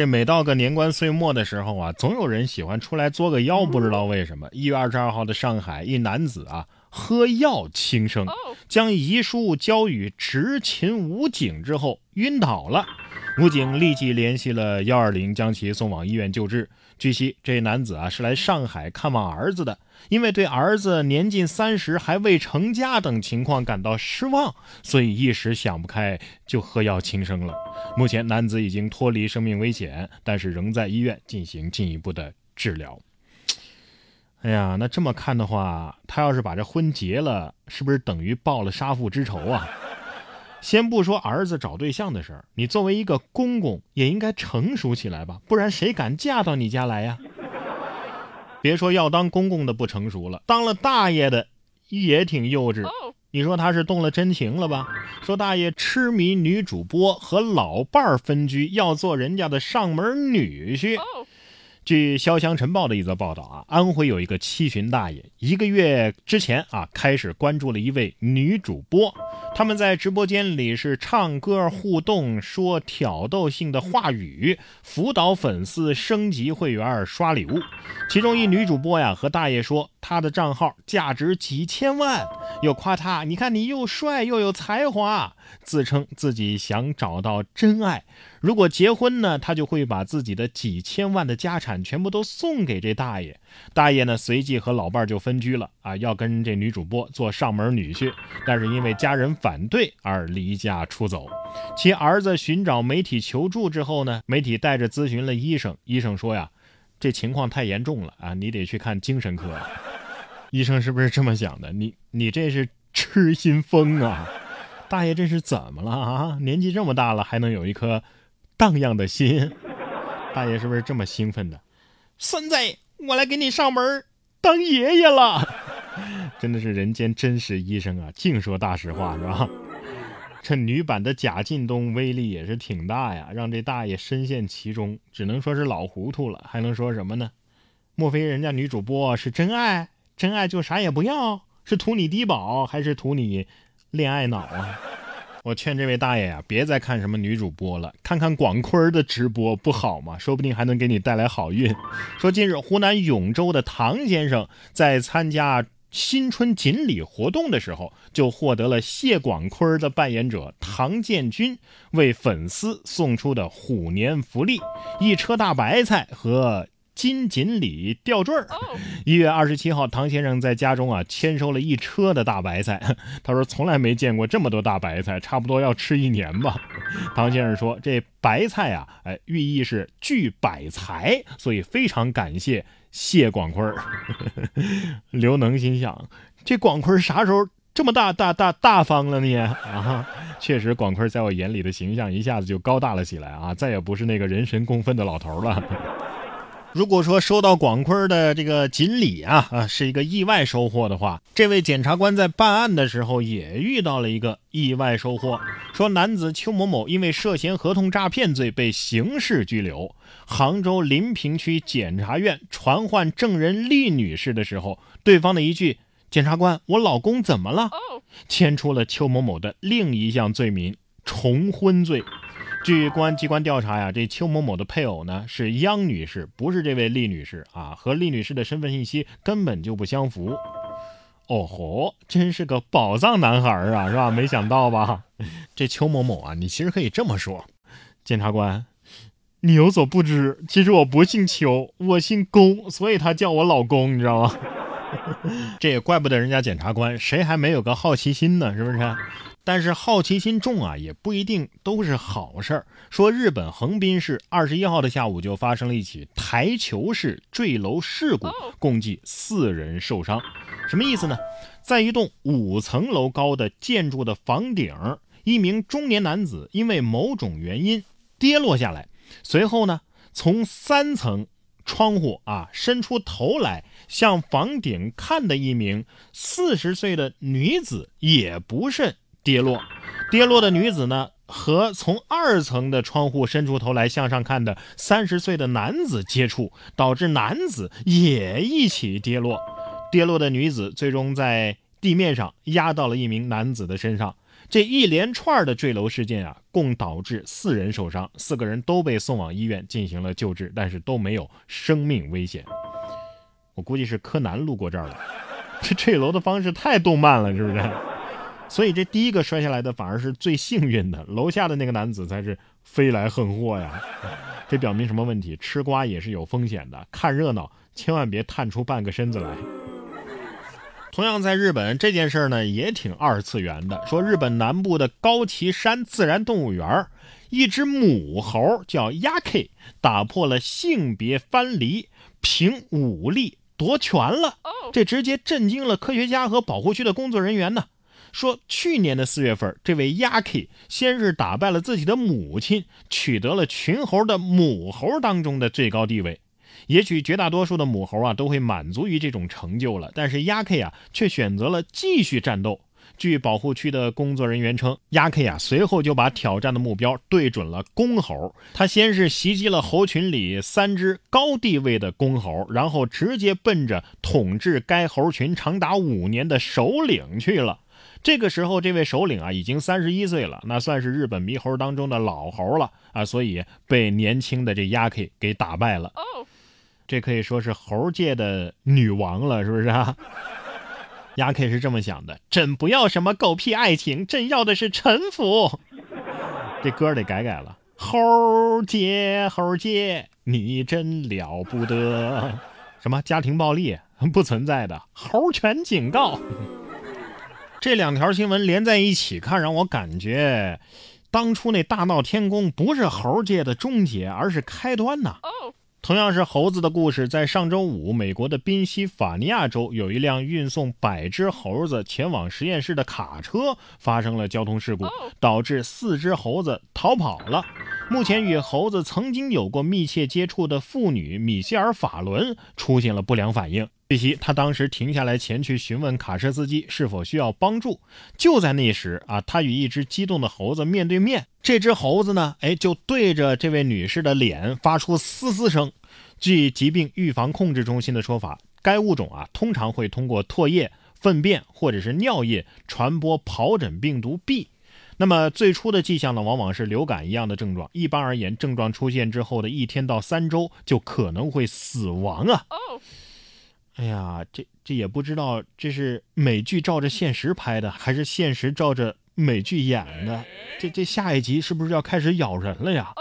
这每到个年关岁末的时候啊，总有人喜欢出来作个妖，不知道为什么。一月二十二号的上海，一男子啊喝药轻生，将遗书交予执勤武警之后晕倒了，武警立即联系了幺二零，将其送往医院救治。据悉，这男子啊是来上海看望儿子的。因为对儿子年近三十还未成家等情况感到失望，所以一时想不开就喝药轻生了。目前男子已经脱离生命危险，但是仍在医院进行进一步的治疗。哎呀，那这么看的话，他要是把这婚结了，是不是等于报了杀父之仇啊？先不说儿子找对象的事儿，你作为一个公公也应该成熟起来吧，不然谁敢嫁到你家来呀？别说要当公公的不成熟了，当了大爷的也挺幼稚。你说他是动了真情了吧？说大爷痴迷女主播和老伴儿分居，要做人家的上门女婿。据《潇湘晨报》的一则报道啊，安徽有一个七旬大爷，一个月之前啊，开始关注了一位女主播，他们在直播间里是唱歌互动，说挑逗性的话语，辅导粉丝升级会员、刷礼物。其中一女主播呀，和大爷说，他的账号价值几千万，又夸他，你看你又帅又有才华，自称自己想找到真爱。如果结婚呢，他就会把自己的几千万的家产全部都送给这大爷。大爷呢，随即和老伴儿就分居了啊，要跟这女主播做上门女婿，但是因为家人反对而离家出走。其儿子寻找媒体求助之后呢，媒体带着咨询了医生，医生说呀，这情况太严重了啊，你得去看精神科。医生是不是这么想的？你你这是痴心疯啊！大爷这是怎么了啊？年纪这么大了，还能有一颗？荡漾的心，大爷是不是这么兴奋的？孙子，我来给你上门当爷爷了！真的是人间真实医生啊，净说大实话是吧？这女版的贾进东威力也是挺大呀，让这大爷深陷其中，只能说是老糊涂了，还能说什么呢？莫非人家女主播是真爱？真爱就啥也不要？是图你低保还是图你恋爱脑啊？我劝这位大爷呀，别再看什么女主播了，看看广坤的直播不好吗？说不定还能给你带来好运。说近日湖南永州的唐先生在参加新春锦鲤活动的时候，就获得了谢广坤的扮演者唐建军为粉丝送出的虎年福利：一车大白菜和。金锦鲤吊坠儿。一月二十七号，唐先生在家中啊签收了一车的大白菜。他说从来没见过这么多大白菜，差不多要吃一年吧。唐先生说这白菜啊，哎，寓意是聚百财，所以非常感谢谢广坤。刘能心想，这广坤啥时候这么大大大大方了呢？啊，确实，广坤在我眼里的形象一下子就高大了起来啊，再也不是那个人神共愤的老头了。如果说收到广坤的这个锦鲤啊啊是一个意外收获的话，这位检察官在办案的时候也遇到了一个意外收获。说男子邱某某因为涉嫌合同诈骗罪被刑事拘留。杭州临平区检察院传唤证人厉女士的时候，对方的一句“检察官，我老公怎么了”，牵出了邱某某的另一项罪名——重婚罪。据公安机关调查呀，这邱某某的配偶呢是央女士，不是这位厉女士啊，和厉女士的身份信息根本就不相符。哦吼，真是个宝藏男孩啊，是吧？没想到吧？这邱某某啊，你其实可以这么说，检察官，你有所不知，其实我不姓邱，我姓龚，所以他叫我老公，你知道吗？这也怪不得人家检察官，谁还没有个好奇心呢？是不是？但是好奇心重啊，也不一定都是好事儿。说日本横滨市二十一号的下午就发生了一起台球式坠楼事故，共计四人受伤。什么意思呢？在一栋五层楼高的建筑的房顶，一名中年男子因为某种原因跌落下来，随后呢，从三层窗户啊伸出头来向房顶看的一名四十岁的女子也不慎。跌落，跌落的女子呢，和从二层的窗户伸出头来向上看的三十岁的男子接触，导致男子也一起跌落。跌落的女子最终在地面上压到了一名男子的身上。这一连串的坠楼事件啊，共导致四人受伤，四个人都被送往医院进行了救治，但是都没有生命危险。我估计是柯南路过这儿了，这坠楼的方式太动漫了，是不是？所以这第一个摔下来的反而是最幸运的，楼下的那个男子才是飞来横祸呀。这表明什么问题？吃瓜也是有风险的，看热闹千万别探出半个身子来。同样在日本，这件事呢也挺二次元的。说日本南部的高崎山自然动物园，一只母猴叫 Yaki，打破了性别藩篱，凭武力夺权了。这直接震惊了科学家和保护区的工作人员呢。说去年的四月份，这位 Yaki 先是打败了自己的母亲，取得了群猴的母猴当中的最高地位。也许绝大多数的母猴啊都会满足于这种成就了，但是鸭 K 啊却选择了继续战斗。据保护区的工作人员称，鸭 K 啊随后就把挑战的目标对准了公猴。他先是袭击了猴群里三只高地位的公猴，然后直接奔着统治该猴群长达五年的首领去了。这个时候，这位首领啊已经三十一岁了，那算是日本猕猴当中的老猴了啊，所以被年轻的这鸭 K 给打败了。这可以说是猴界的女王了，是不是啊？鸭 K 是这么想的：朕不要什么狗屁爱情，朕要的是臣服。这歌得改改了。猴儿姐，猴儿姐，你真了不得。什么家庭暴力不存在的？猴权警告。这两条新闻连在一起看，让我感觉，当初那大闹天宫不是猴界的终结，而是开端呐。同样是猴子的故事，在上周五，美国的宾夕法尼亚州有一辆运送百只猴子前往实验室的卡车发生了交通事故，导致四只猴子逃跑了。目前与猴子曾经有过密切接触的妇女米歇尔·法伦出现了不良反应。据悉，他当时停下来前去询问卡车司机是否需要帮助。就在那时啊，他与一只激动的猴子面对面。这只猴子呢，哎，就对着这位女士的脸发出嘶嘶声。据疾病预防控制中心的说法，该物种啊，通常会通过唾液、粪便或者是尿液传播疱疹病毒 B。那么最初的迹象呢，往往是流感一样的症状。一般而言，症状出现之后的一天到三周就可能会死亡啊。哎呀，这这也不知道这是美剧照着现实拍的，还是现实照着美剧演的？这这下一集是不是要开始咬人了呀？